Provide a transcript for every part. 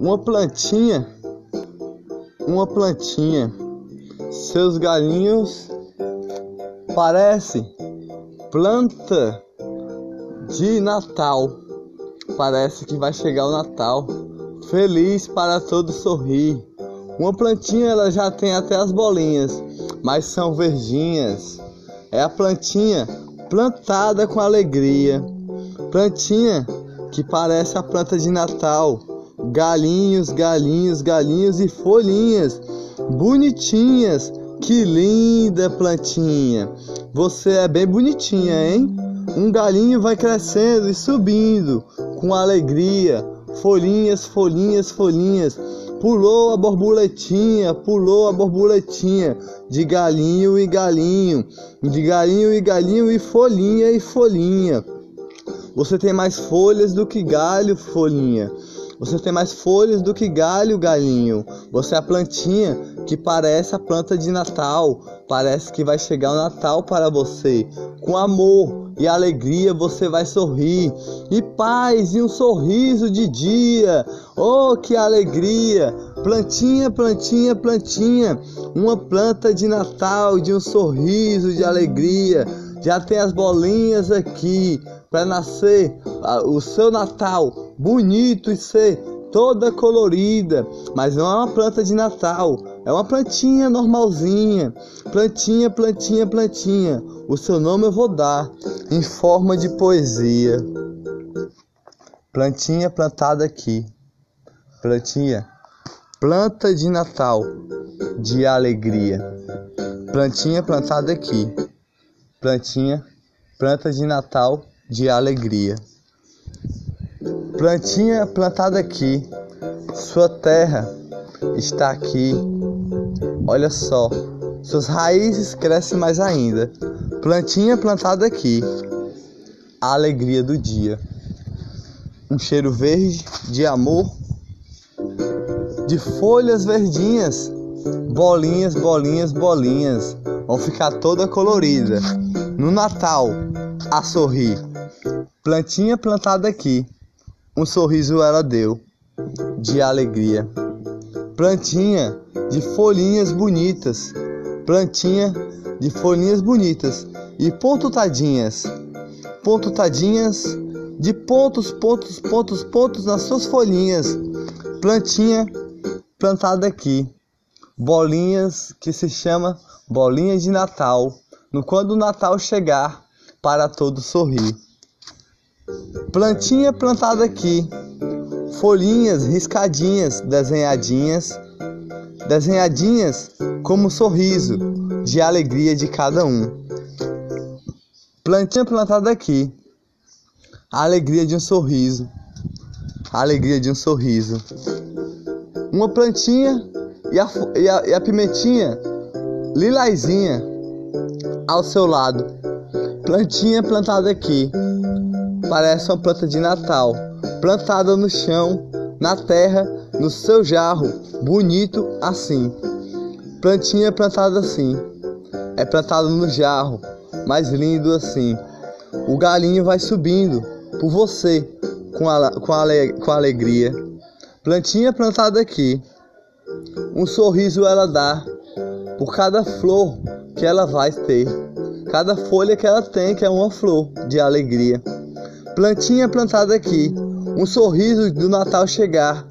Uma plantinha, uma plantinha, seus galinhos parece planta de Natal. Parece que vai chegar o Natal. Feliz para todos sorrir. Uma plantinha ela já tem até as bolinhas, mas são verdinhas. É a plantinha plantada com alegria. Plantinha que parece a planta de Natal. Galinhos, galinhos, galinhos e folhinhas bonitinhas. Que linda plantinha! Você é bem bonitinha, hein? Um galinho vai crescendo e subindo com alegria. Folhinhas, folhinhas, folhinhas. Pulou a borboletinha, pulou a borboletinha de galinho e galinho, de galinho e galinho e folhinha e folhinha. Você tem mais folhas do que galho, folhinha. Você tem mais folhas do que galho, galinho. Você é a plantinha que parece a planta de Natal. Parece que vai chegar o Natal para você. Com amor e alegria você vai sorrir. E paz e um sorriso de dia. Oh, que alegria! Plantinha, plantinha, plantinha. Uma planta de Natal, de um sorriso de alegria. Já tem as bolinhas aqui para nascer o seu Natal bonito e ser toda colorida, mas não é uma planta de Natal, é uma plantinha normalzinha. Plantinha, plantinha, plantinha. O seu nome eu vou dar em forma de poesia. Plantinha plantada aqui. Plantinha, planta de Natal, de alegria. Plantinha plantada aqui. Plantinha, planta de Natal, de alegria. Plantinha plantada aqui, sua terra está aqui. Olha só, suas raízes crescem mais ainda. Plantinha plantada aqui, a alegria do dia. Um cheiro verde de amor, de folhas verdinhas, bolinhas, bolinhas, bolinhas, vão ficar toda colorida. No Natal, a sorrir. Plantinha plantada aqui, um sorriso ela deu, de alegria. Plantinha de folhinhas bonitas, plantinha de folhinhas bonitas e pontutadinhas, pontutadinhas de pontos, pontos, pontos, pontos nas suas folhinhas. Plantinha plantada aqui, bolinhas que se chama bolinha de Natal. No quando o Natal chegar, para todos sorrir. Plantinha plantada aqui, folhinhas riscadinhas, desenhadinhas, desenhadinhas como sorriso de alegria de cada um. Plantinha plantada aqui, alegria de um sorriso, alegria de um sorriso. Uma plantinha e a, e a, e a pimentinha lilazinha ao seu lado Plantinha plantada aqui. Parece uma planta de Natal, plantada no chão, na terra, no seu jarro, bonito assim. Plantinha plantada assim. É plantado no jarro, mais lindo assim. O galinho vai subindo por você com, a, com, a, com alegria. Plantinha plantada aqui. Um sorriso ela dá por cada flor que ela vai ter cada folha que ela tem, que é uma flor de alegria. Plantinha plantada aqui, um sorriso do Natal chegar,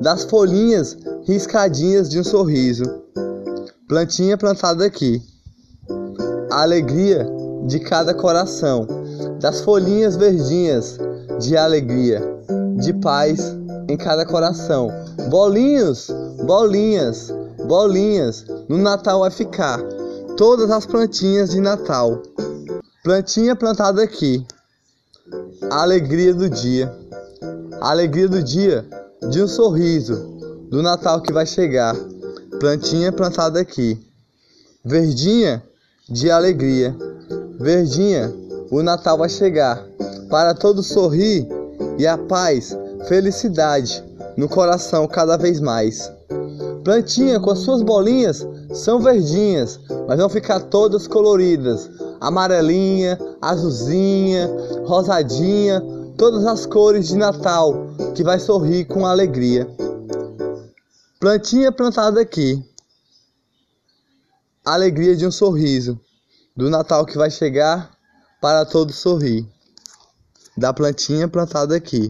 das folhinhas riscadinhas de um sorriso. Plantinha plantada aqui, a alegria de cada coração, das folhinhas verdinhas de alegria, de paz em cada coração. Bolinhos, bolinhas, bolinhas, no Natal vai ficar todas as plantinhas de Natal. Plantinha plantada aqui. A alegria do dia. A alegria do dia de um sorriso do Natal que vai chegar. Plantinha plantada aqui. Verdinha de alegria. Verdinha, o Natal vai chegar. Para todos sorrir e a paz, felicidade no coração cada vez mais. Plantinha com as suas bolinhas são verdinhas, mas vão ficar todas coloridas: amarelinha, azulzinha, rosadinha, todas as cores de Natal que vai sorrir com alegria. Plantinha plantada aqui. Alegria de um sorriso. Do Natal que vai chegar para todos sorrir. Da plantinha plantada aqui.